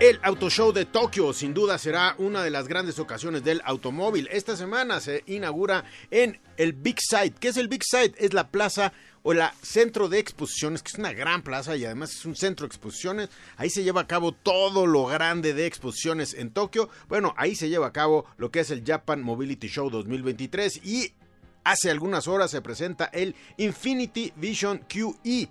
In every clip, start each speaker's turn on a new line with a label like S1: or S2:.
S1: El Auto Show de Tokio sin duda será una de las grandes ocasiones del automóvil. Esta semana se inaugura en el Big Site. ¿Qué es el Big Site? Es la plaza o la centro de exposiciones, que es una gran plaza y además es un centro de exposiciones. Ahí se lleva a cabo todo lo grande de exposiciones en Tokio. Bueno, ahí se lleva a cabo lo que es el Japan Mobility Show 2023 y hace algunas horas se presenta el Infinity Vision QE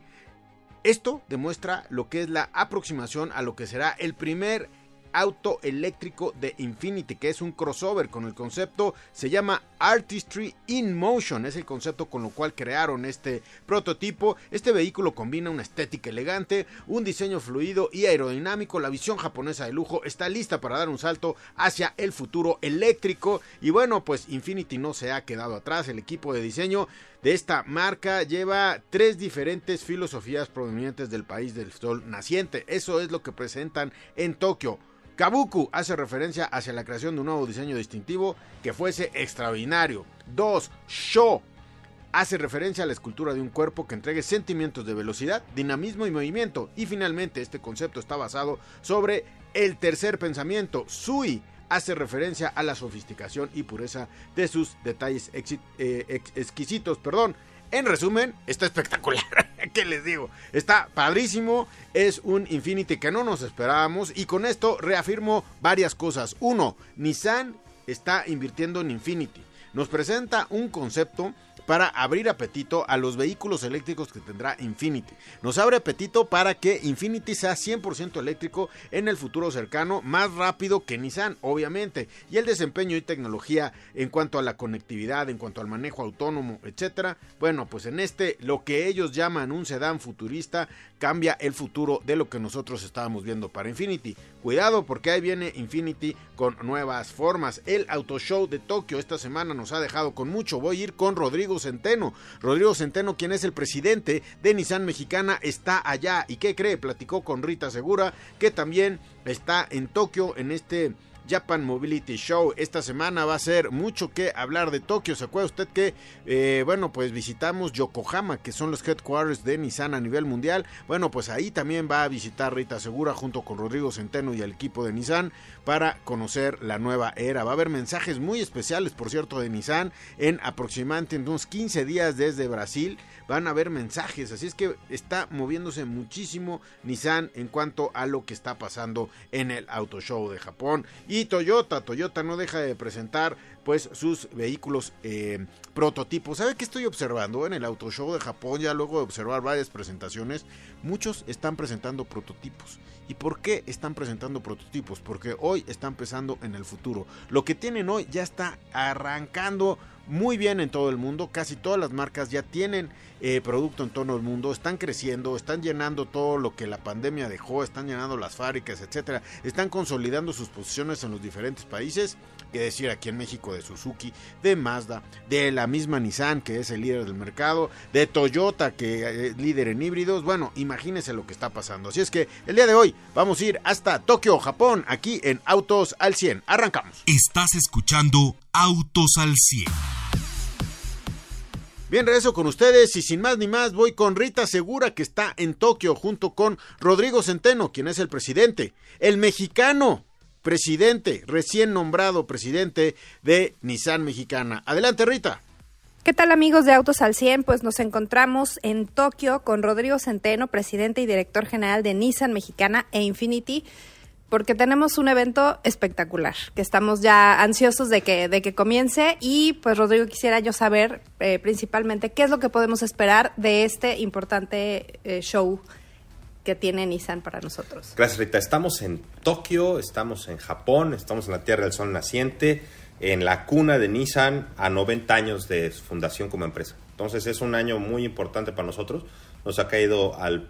S1: esto demuestra lo que es la aproximación a lo que será el primer auto eléctrico de Infinity, que es un crossover con el concepto, se llama Artistry in Motion, es el concepto con lo cual crearon este prototipo. Este vehículo combina una estética elegante, un diseño fluido y aerodinámico, la visión japonesa de lujo está lista para dar un salto hacia el futuro eléctrico y bueno, pues Infinity no se ha quedado atrás, el equipo de diseño de esta marca lleva tres diferentes filosofías provenientes del país del sol naciente. Eso es lo que presentan en Tokio. Kabuku hace referencia hacia la creación de un nuevo diseño distintivo que fuese extraordinario. 2. Sho hace referencia a la escultura de un cuerpo que entregue sentimientos de velocidad, dinamismo y movimiento. Y finalmente este concepto está basado sobre el tercer pensamiento. Sui hace referencia a la sofisticación y pureza de sus detalles eh, exquisitos. Perdón. En resumen, está espectacular. ¿Qué les digo? Está padrísimo. Es un Infinity que no nos esperábamos. Y con esto reafirmo varias cosas. Uno, Nissan está invirtiendo en Infinity. Nos presenta un concepto para abrir apetito a los vehículos eléctricos que tendrá Infinity. Nos abre apetito para que Infinity sea 100% eléctrico en el futuro cercano, más rápido que Nissan, obviamente. Y el desempeño y tecnología en cuanto a la conectividad, en cuanto al manejo autónomo, etcétera. Bueno, pues en este, lo que ellos llaman un sedán futurista, cambia el futuro de lo que nosotros estábamos viendo para Infinity. Cuidado porque ahí viene Infinity con nuevas formas. El Auto Show de Tokio esta semana nos ha dejado con mucho. Voy a ir con Rodrigo Centeno. Rodrigo Centeno, quien es el presidente de Nissan Mexicana, está allá. ¿Y qué cree? Platicó con Rita Segura, que también está en Tokio en este Japan Mobility Show. Esta semana va a ser mucho que hablar de Tokio. ¿Se acuerda usted que, eh, bueno, pues visitamos Yokohama, que son los headquarters de Nissan a nivel mundial? Bueno, pues ahí también va a visitar Rita Segura junto con Rodrigo Centeno y el equipo de Nissan para conocer la nueva era. Va a haber mensajes muy especiales, por cierto, de Nissan en aproximadamente unos 15 días desde Brasil van a haber mensajes. Así es que está moviéndose muchísimo Nissan en cuanto a lo que está pasando en el Auto Show de Japón. Y Toyota, Toyota no deja de presentar pues sus vehículos eh, prototipos. ¿Sabe qué estoy observando en el Auto Show de Japón? Ya luego de observar varias presentaciones, muchos están presentando prototipos. ¿Y por qué están presentando prototipos? Porque hoy están pensando en el futuro. Lo que tienen hoy ya está arrancando muy bien en todo el mundo. Casi todas las marcas ya tienen eh, producto en todo el mundo. Están creciendo, están llenando todo lo que la pandemia dejó, están llenando las fábricas, etcétera. Están consolidando sus posiciones en los diferentes países. Que decir aquí en México de Suzuki, de Mazda, de la misma Nissan que es el líder del mercado, de Toyota que es líder en híbridos. Bueno, imagínense lo que está pasando. Así es que el día de hoy vamos a ir hasta Tokio, Japón, aquí en Autos al 100. Arrancamos.
S2: Estás escuchando Autos al 100.
S1: Bien, regreso con ustedes y sin más ni más voy con Rita Segura que está en Tokio junto con Rodrigo Centeno, quien es el presidente, el mexicano presidente, recién nombrado presidente de Nissan Mexicana. Adelante Rita.
S3: ¿Qué tal amigos de Autos al 100? Pues nos encontramos en Tokio con Rodrigo Centeno, presidente y director general de Nissan Mexicana e Infinity porque tenemos un evento espectacular, que estamos ya ansiosos de que, de que comience y pues Rodrigo quisiera yo saber eh, principalmente qué es lo que podemos esperar de este importante eh, show que tiene Nissan para nosotros.
S4: Gracias Rita, estamos en Tokio, estamos en Japón, estamos en la Tierra del Sol naciente, en la cuna de Nissan a 90 años de fundación como empresa. Entonces es un año muy importante para nosotros, nos ha caído al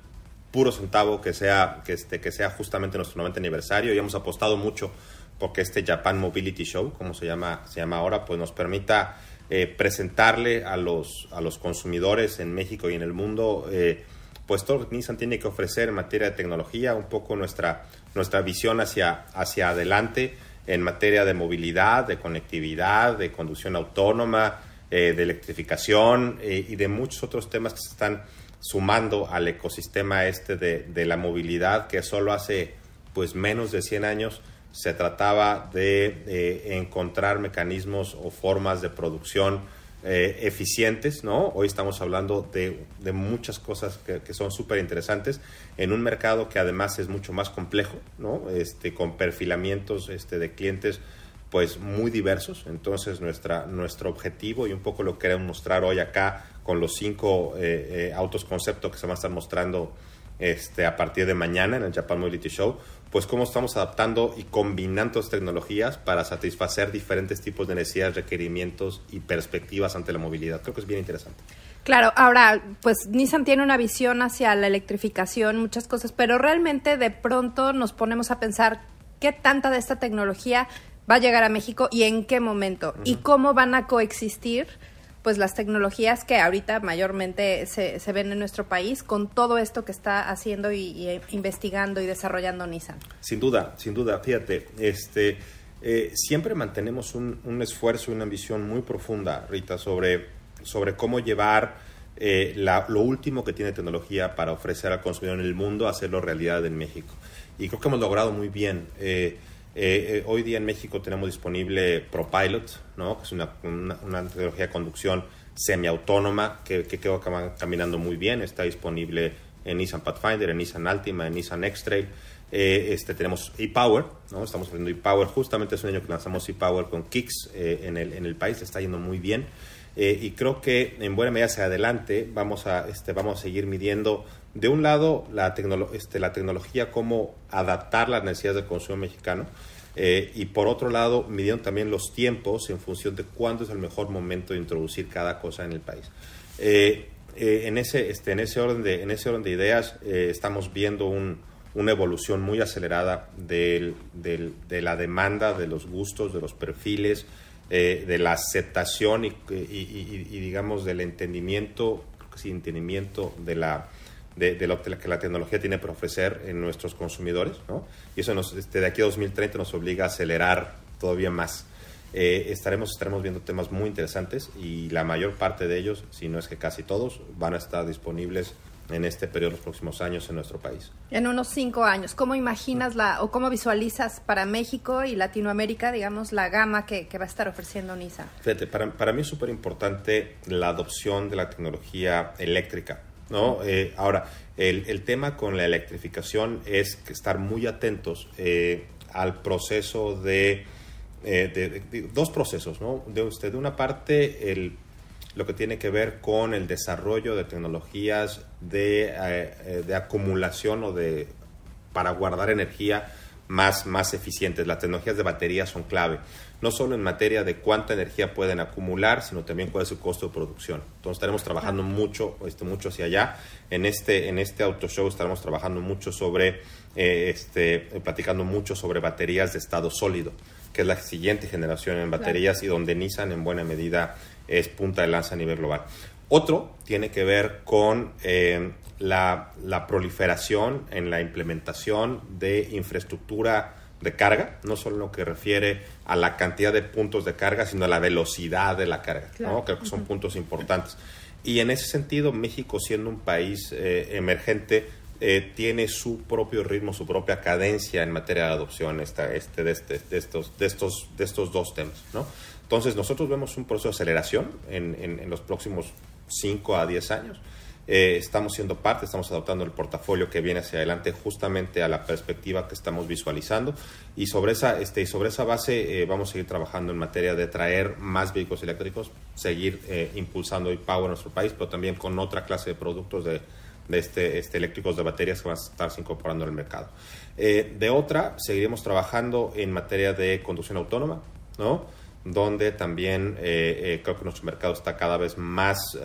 S4: puro centavo que sea, que, este, que sea justamente nuestro 90 aniversario y hemos apostado mucho porque este Japan Mobility Show, como se llama, se llama ahora, pues nos permita eh, presentarle a los, a los consumidores en México y en el mundo eh, pues todo Nissan tiene que ofrecer en materia de tecnología, un poco nuestra, nuestra visión hacia, hacia adelante en materia de movilidad, de conectividad, de conducción autónoma, eh, de electrificación y de muchos otros temas que se están sumando al ecosistema este de, de, la movilidad que solo hace pues menos de 100 años se trataba de encontrar mecanismos o formas de producción eh, eficientes, ¿no? Hoy estamos hablando de, muchas cosas que, que son súper interesantes en un mercado que además es mucho más complejo, ¿no? Este, con perfilamientos este, de clientes pues muy diversos. Entonces nuestra, nuestro objetivo y un poco lo queremos mostrar hoy acá con los cinco eh, eh, autos concepto que se van a estar mostrando este, a partir de mañana en el Japan Mobility Show, pues cómo estamos adaptando y combinando tecnologías para satisfacer diferentes tipos de necesidades, requerimientos y perspectivas ante la movilidad. Creo que es bien interesante.
S3: Claro, ahora, pues Nissan tiene una visión hacia la electrificación, muchas cosas, pero realmente de pronto nos ponemos a pensar qué tanta de esta tecnología va a llegar a México y en qué momento y cómo van a coexistir pues las tecnologías que ahorita mayormente se, se, ven en nuestro país con todo esto que está haciendo y, y investigando y desarrollando Nissan.
S4: Sin duda, sin duda, fíjate, este, eh, siempre mantenemos un, un, esfuerzo y una ambición muy profunda, Rita, sobre, sobre cómo llevar eh, la, lo último que tiene tecnología para ofrecer al consumidor en el mundo, hacerlo realidad en México. Y creo que hemos logrado muy bien. Eh, eh, eh, hoy día en México tenemos disponible ProPilot, ¿no? que es una, una, tecnología de conducción semiautónoma que, que quedó caminando muy bien. Está disponible en Nissan Pathfinder, en Nissan Altima, en Nissan X-Trail. Eh, este, tenemos ePower, ¿no? estamos haciendo ePower. Justamente hace un año que lanzamos ePower con Kicks eh, en, el, en el país, está yendo muy bien. Eh, y creo que en buena medida hacia adelante vamos a, este, vamos a seguir midiendo, de un lado, la, tecnolo este, la tecnología, cómo adaptar las necesidades del consumo mexicano, eh, y por otro lado, midiendo también los tiempos en función de cuándo es el mejor momento de introducir cada cosa en el país. Eh, en, ese, este, en, ese orden de, en ese orden de ideas, estamos viendo un, una evolución muy acelerada del, de la demanda, de los gustos, de los perfiles, de la aceptación y, y, y, digamos, del entendimiento, sí, entendimiento de la de, de, lo que la tecnología tiene para ofrecer en nuestros consumidores, ¿no? Y eso nos, este, de aquí a 2030 nos obliga a acelerar todavía más. Eh, estaremos, estaremos viendo temas muy interesantes y la mayor parte de ellos, si no es que casi todos, van a estar disponibles en este periodo, los próximos años en nuestro país.
S3: En unos cinco años, ¿cómo imaginas la o cómo visualizas para México y Latinoamérica, digamos, la gama que, que va a estar ofreciendo NISA?
S4: Fíjate, para, para mí es súper importante la adopción de la tecnología eléctrica ¿no? Eh, ahora, el, el, tema con la electrificación es que estar muy atentos eh, al proceso de, eh, de, de, de, dos procesos, ¿no? De, usted, de una parte, el, lo que tiene que ver con el desarrollo de tecnologías de, de acumulación o de para guardar energía más, más eficientes. Las tecnologías de batería son clave, no solo en materia de cuánta energía pueden acumular, sino también cuál es su costo de producción. Entonces estaremos trabajando mucho, este, mucho hacia allá. En este, en este auto show estaremos trabajando mucho sobre, eh, este, platicando mucho sobre baterías de estado sólido, que es la siguiente generación en baterías claro. y donde Nissan en buena medida es punta de lanza a nivel global. Otro tiene que ver con eh, la, la, proliferación en la implementación de infraestructura de carga, no solo en lo que refiere a la cantidad de puntos de carga, sino a la velocidad de la carga. Claro. ¿no? Creo que son uh -huh. puntos importantes. Y en ese sentido, México, siendo un país eh, emergente, eh, tiene su propio ritmo, su propia cadencia en materia de adopción este, de, este, de, estos, dos temas. Entonces, nosotros vemos un proceso de aceleración en, los próximos 5 a 10 años. Eh, estamos siendo parte, estamos adoptando el portafolio que viene hacia adelante justamente a la perspectiva que estamos visualizando y sobre esa, este, base eh, vamos a seguir trabajando en materia de traer más vehículos eléctricos, seguir eh, impulsando el power en nuestro país, pero también con otra clase de productos de, de este, este, eléctricos de baterías que van a estar incorporando al mercado. Eh, de otra, seguiremos trabajando en materia de conducción autónoma, ¿no? donde también eh, eh, creo que nuestro mercado está cada vez más,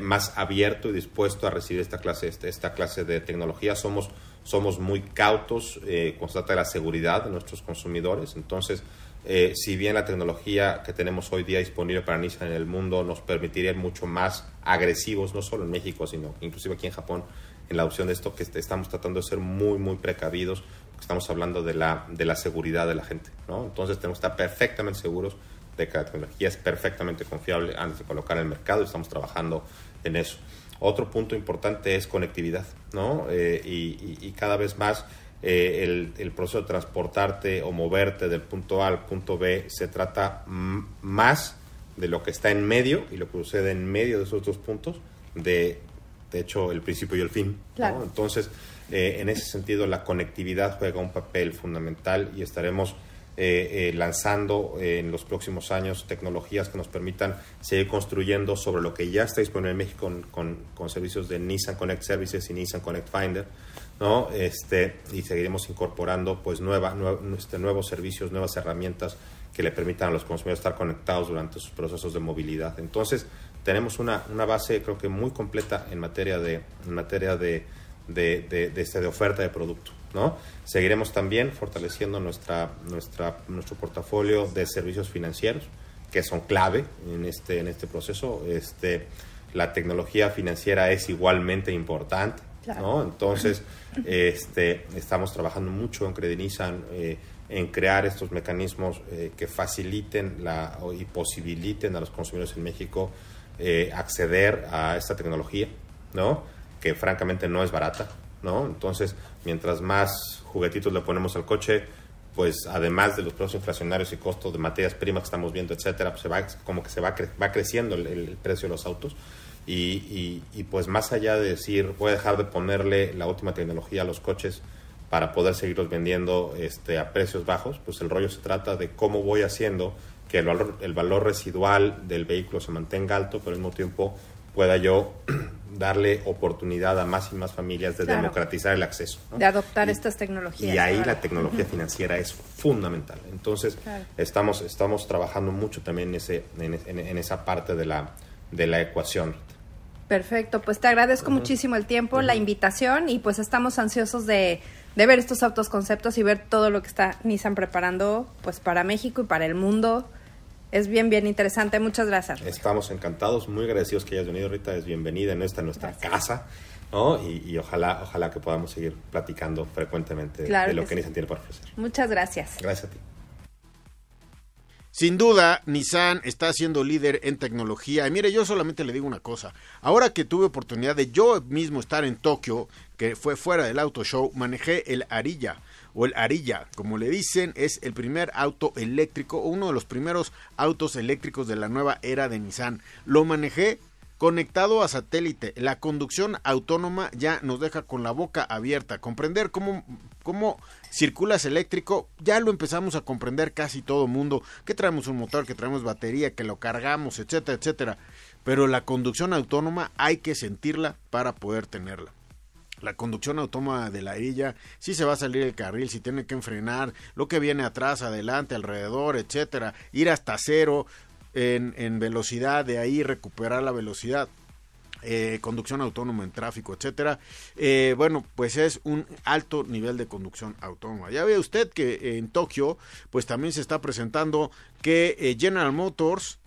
S4: más abierto y dispuesto a recibir esta clase, este, esta clase de tecnología. Somos, somos muy cautos con de la seguridad de nuestros consumidores. Entonces, eh, si bien la tecnología que tenemos hoy día disponible para Nissan en el mundo nos permitiría ir mucho más agresivos, no solo en México, sino inclusive aquí en Japón, en la adopción de esto, que estamos tratando de ser muy, muy precavidos, porque estamos hablando de la, de la seguridad de la gente. ¿no? Entonces, tenemos que estar perfectamente seguros de que la tecnología es perfectamente confiable antes de colocar en el mercado y estamos trabajando en eso. Otro punto importante es conectividad, ¿no? Eh, y, cada vez más eh, el, el, proceso de transportarte o moverte del punto A al punto B se trata más de lo que está en medio y lo que sucede en medio de esos dos puntos, de, de hecho, el principio y el fin. ¿no? Entonces, eh, en ese sentido, la conectividad juega un papel fundamental y estaremos eh, eh, lanzando eh, en los próximos años tecnologías que nos permitan seguir construyendo sobre lo que ya está disponible en México con, servicios de Nissan Connect Services y Nissan Connect Finder, ¿no? Este, y seguiremos incorporando pues nueva, este, nuevos servicios, nuevas herramientas que le permitan a los consumidores estar conectados durante sus procesos de movilidad. Entonces, tenemos una, una base creo que muy completa en materia de, materia de, de, este, de oferta de producto. ¿No? Seguiremos también fortaleciendo nuestra, nuestra, nuestro portafolio de servicios financieros, que son clave en este, en este proceso. Este, la tecnología financiera es igualmente importante, ¿no? Entonces, este, estamos trabajando mucho en Credinizan eh, en crear estos mecanismos eh, que faciliten la, y posibiliten a los consumidores en México eh, acceder a esta tecnología, ¿no? Que francamente no es barata, ¿no? Entonces, mientras más juguetitos le ponemos al coche, pues además de los precios inflacionarios y costos de materias primas que estamos viendo, etcétera, pues se va, como que se va, va creciendo el, precio de los autos. Y, y, pues más allá de decir, voy a dejar de ponerle la última tecnología a los coches para poder seguirlos vendiendo este, a precios bajos, pues el rollo se trata de cómo voy haciendo que el valor, el valor residual del vehículo se mantenga alto, pero al mismo tiempo pueda yo darle oportunidad a más y más familias de democratizar el acceso.
S3: De adoptar estas tecnologías.
S4: Y ahí la tecnología financiera es fundamental. Entonces, estamos, estamos trabajando mucho también en, ese, en, esa parte de la, de la ecuación.
S3: Perfecto, pues te agradezco muchísimo el tiempo, la invitación y pues estamos ansiosos de, de ver estos autos conceptos y ver todo lo que está Nissan preparando pues para México y para el mundo es bien, bien interesante. Muchas gracias.
S4: Estamos encantados, muy agradecidos que hayas venido, Rita. Es bienvenida en esta nuestra casa. ¿no? Y, ojalá, ojalá que podamos seguir platicando frecuentemente de lo que, Nissan tiene para ofrecer.
S3: Muchas gracias.
S4: Gracias a ti.
S1: Sin duda, Nissan está siendo líder en tecnología. Y mire, yo solamente le digo una cosa. Ahora que tuve oportunidad de yo mismo estar en Tokio, que fue fuera del auto show, manejé el Arilla o el Arilla, como le dicen, es el primer auto eléctrico o uno de los primeros autos eléctricos de la nueva era de Nissan. Lo manejé conectado a satélite. La conducción autónoma ya nos deja con la boca abierta. Comprender cómo, cómo circulas eléctrico, ya lo empezamos a comprender casi todo mundo. Que traemos un motor, que traemos batería, que lo cargamos, etcétera, etcétera. Pero la conducción autónoma hay que sentirla para poder tenerla la conducción autónoma de la ella, si se va a salir el carril, si tiene que enfrenar, lo que viene atrás, adelante, alrededor, etcétera, ir hasta cero en, en velocidad, de ahí recuperar la velocidad. Eh, conducción autónoma en tráfico, etcétera. Eh, bueno, pues es un alto nivel de conducción autónoma. Ya ve usted que en Tokio, pues también se está presentando que eh, General Motors,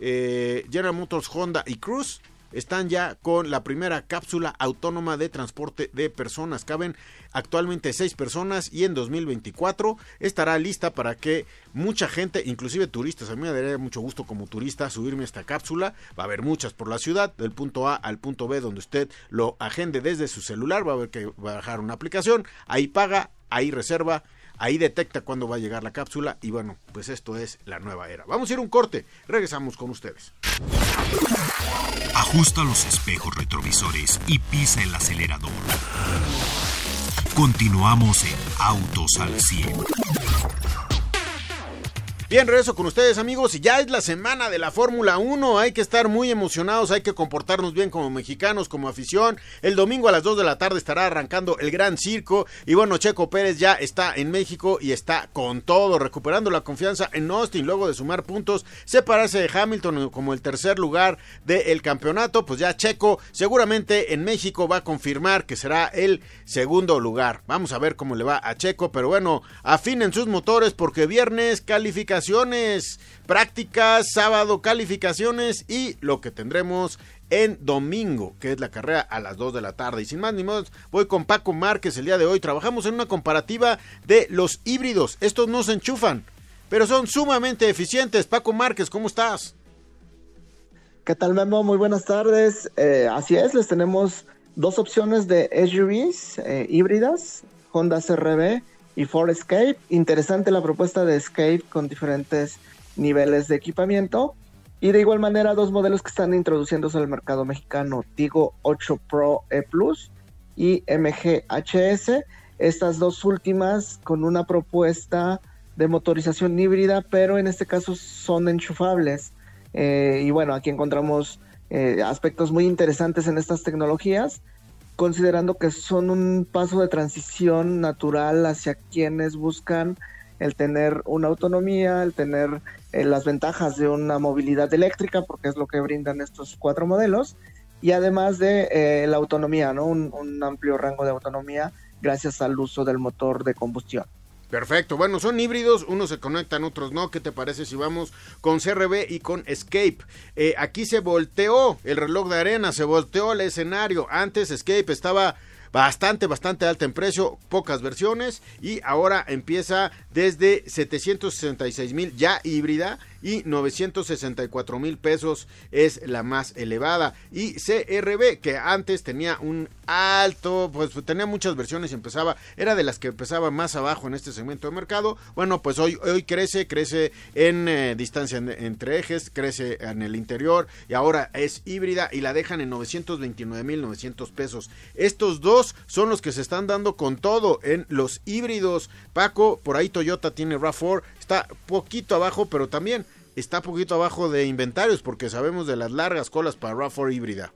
S1: General Motors, Honda y Cruise están ya con la primera cápsula autónoma de transporte de personas. Caben actualmente seis personas y en 2024 estará lista para que mucha gente, inclusive turistas, a mí me daría mucho gusto como turista subirme esta cápsula. Va a haber muchas por la ciudad, del punto A al punto B, donde usted lo agende desde su celular. Va a haber que bajar una aplicación, ahí paga, ahí reserva Ahí detecta cuándo va a llegar la cápsula y bueno, pues esto es la nueva era. Vamos a ir un corte, regresamos con ustedes.
S2: Ajusta los espejos retrovisores y pisa el acelerador. Continuamos en Autos al 100.
S1: Bien, regreso con ustedes amigos y ya es la semana de la Fórmula 1, hay que estar muy emocionados, hay que comportarnos bien como mexicanos, como afición. El domingo a las 2 de la tarde estará arrancando el Gran Circo y bueno, Checo Pérez ya está en México y está con todo, recuperando la confianza en Austin luego de sumar puntos, separarse de Hamilton como el tercer lugar del campeonato, pues ya Checo seguramente en México va a confirmar que será el segundo lugar. Vamos a ver cómo le va a Checo, pero bueno, afinen sus motores porque viernes califica prácticas, sábado calificaciones y lo que tendremos en domingo, que es la carrera a las 2 de la tarde. Y sin más ni más, voy con Paco Márquez el día de hoy. Trabajamos en una comparativa de los híbridos. Estos no se enchufan, pero son sumamente eficientes. Paco Márquez, ¿cómo estás?
S5: ¿Qué tal, Memo? Muy buenas tardes. Eh, así es, les tenemos dos opciones de SUVs eh, híbridas, Honda CRV y Ford Escape. Interesante la propuesta de Escape con diferentes niveles de equipamiento. Y de igual manera, dos modelos que están introduciéndose al mercado mexicano, Tigo 8 Pro E Plus y MG HS. Estas dos últimas con una propuesta de motorización híbrida, pero en este caso son enchufables. Eh, y bueno, aquí encontramos eh, aspectos muy interesantes en estas tecnologías considerando que son un paso de transición natural hacia quienes buscan el tener una autonomía, el tener eh, las ventajas de una movilidad eléctrica, porque es lo que brindan estos cuatro modelos, y además de eh, la autonomía, ¿no? un amplio rango de autonomía gracias al uso del motor de combustión.
S1: Perfecto, bueno, son híbridos, unos se conectan, otros no. ¿Qué te parece si vamos con CRB y con Escape? Eh, aquí se volteó el reloj de arena, se volteó el escenario. Antes Escape estaba bastante, bastante alta en precio, pocas versiones y ahora empieza desde 766 mil ya híbrida y 964 mil pesos es la más elevada. Y CRB, que antes tenía un alto, pues tenía muchas versiones y empezaba, era de las que empezaba más abajo en este segmento de mercado. Bueno, pues hoy, hoy crece, crece en eh, distancia entre ejes, crece en el interior y ahora es híbrida y la dejan en 929 mil 900 pesos. Estos dos son los que se están dando con todo en los híbridos. Paco, por ahí Toyota tiene RAV4, está poquito abajo, pero también está poquito abajo de inventarios porque sabemos de las largas colas para RAV4 híbrida.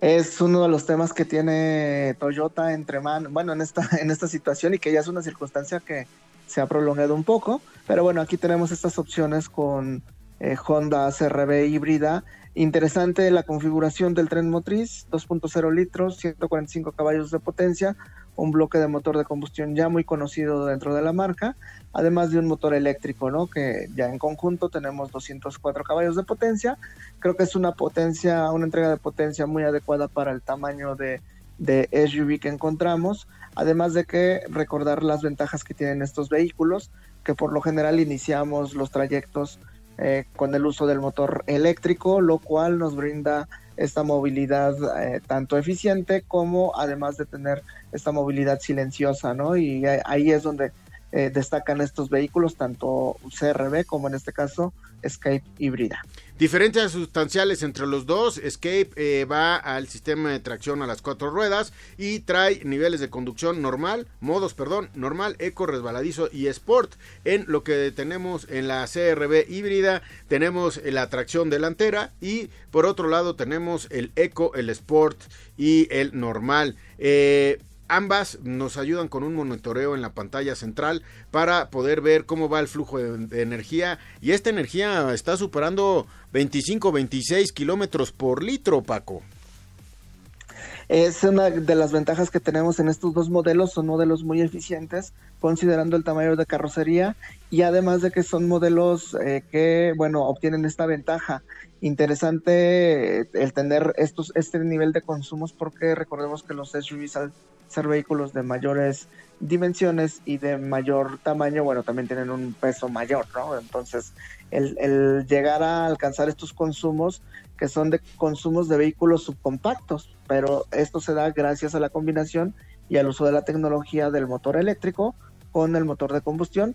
S5: Es uno de los temas que tiene Toyota entre manos, bueno, en esta, en esta situación y que ya es una circunstancia que se ha prolongado un poco, pero bueno, aquí tenemos estas opciones con eh, Honda CRB híbrida. Interesante la configuración del tren motriz, 2.0 litros, 145 caballos de potencia, un bloque de motor de combustión ya muy conocido dentro de la marca, además de un motor eléctrico, ¿no? Que ya en conjunto tenemos 204 caballos de potencia. Creo que es una potencia, una entrega de potencia muy adecuada para el tamaño de, SUV que encontramos. Además de que recordar las ventajas que tienen estos vehículos, que por lo general iniciamos los trayectos eh, con el uso del motor eléctrico, lo cual nos brinda esta movilidad eh, tanto eficiente como además de tener esta movilidad silenciosa, ¿no? Y ahí es donde eh, destacan estos vehículos, tanto CRB como en este caso Escape híbrida.
S1: Diferencias sustanciales entre los dos, Escape eh, va al sistema de tracción a las cuatro ruedas y trae niveles de conducción normal, modos, perdón, normal, eco, resbaladizo y sport. En lo que tenemos en la CRB híbrida, tenemos la tracción delantera y por otro lado tenemos el eco, el sport y el normal. Eh, Ambas nos ayudan con un monitoreo en la pantalla central para poder ver cómo va el flujo de, energía y esta energía está superando 25-26 kilómetros por litro, Paco.
S5: Es una de las ventajas que tenemos en estos dos modelos, son modelos muy eficientes considerando el tamaño de carrocería y además de que son modelos eh, que, bueno, obtienen esta ventaja. Interesante eh, el tener estos, este nivel de consumos porque recordemos que los SUVs ser vehículos de mayores dimensiones y de mayor tamaño, bueno, también tienen un peso mayor, ¿no? Entonces, el, llegar a alcanzar estos consumos que son de consumos de vehículos subcompactos, pero esto se da gracias a la combinación y al uso de la tecnología del motor eléctrico con el motor de combustión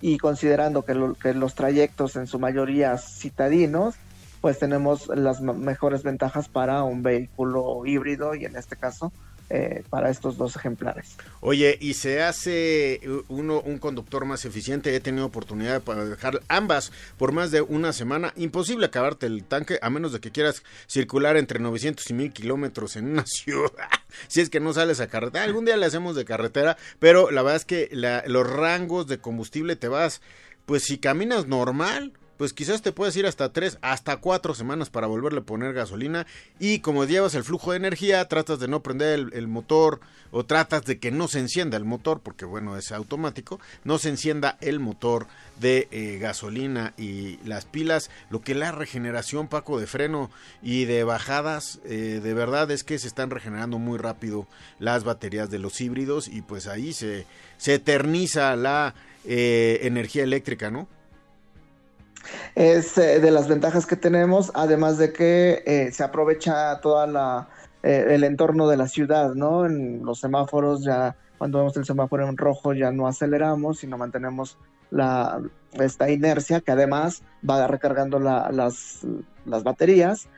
S5: y considerando que, que los trayectos en su mayoría citadinos, pues tenemos las mejores ventajas para un vehículo híbrido y en este caso eh, para estos dos ejemplares.
S1: Oye, ¿y se hace uno un conductor más eficiente? He tenido oportunidad para dejar ambas por más de una semana. Imposible acabarte el tanque a menos de que quieras circular entre 900 y 1000 kilómetros en una ciudad. si es que no sales a carretera. Algún día le hacemos de carretera, pero la verdad es que los rangos de combustible te vas, pues si caminas normal, pues quizás te puedes ir hasta tres, hasta cuatro semanas para volverle a poner gasolina y como llevas el flujo de energía, tratas de no prender el, motor o tratas de que no se encienda el motor, porque bueno, es automático, no se encienda el motor de eh, gasolina y las pilas, lo que la regeneración, Paco, de freno y de bajadas, eh, de verdad es que se están regenerando muy rápido las baterías de los híbridos y pues ahí se, se eterniza la eh, energía eléctrica, ¿no?
S5: Es eh, de las ventajas que tenemos, además de que eh, se aprovecha toda la eh, el entorno de la ciudad, ¿no? En los semáforos ya cuando vemos el semáforo en rojo ya no aceleramos, sino mantenemos la esta inercia que además va recargando las, las baterías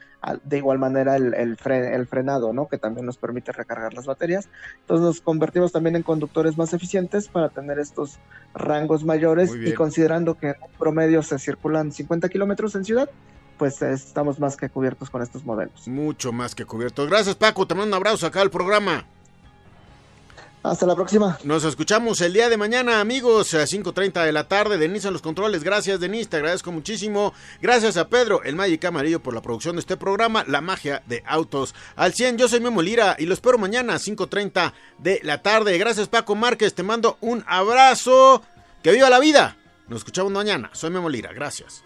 S5: de igual manera el, el, frenado, ¿no? Que también nos permite recargar las baterías. Entonces nos convertimos también en conductores más eficientes para tener estos rangos mayores y considerando que en promedio se circulan 50 kilómetros en ciudad, pues estamos más que cubiertos con estos modelos.
S1: Mucho más que cubiertos. Gracias Paco, te mando un abrazo acá al programa.
S5: Hasta la próxima.
S1: Nos escuchamos el día de mañana, amigos, a 5.30 de la tarde. Denise en los controles. Gracias, Denise. Te agradezco muchísimo. Gracias a Pedro, el Magic Amarillo, por la producción de este programa, La Magia de Autos al 100. Yo soy Memo Lira y lo espero mañana a 5.30 de la tarde. Gracias, Paco Márquez. Te mando un abrazo. Que viva la vida. Nos escuchamos mañana. Soy Memo Lira. Gracias.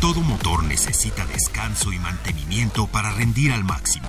S2: Todo motor necesita descanso y mantenimiento para rendir al máximo.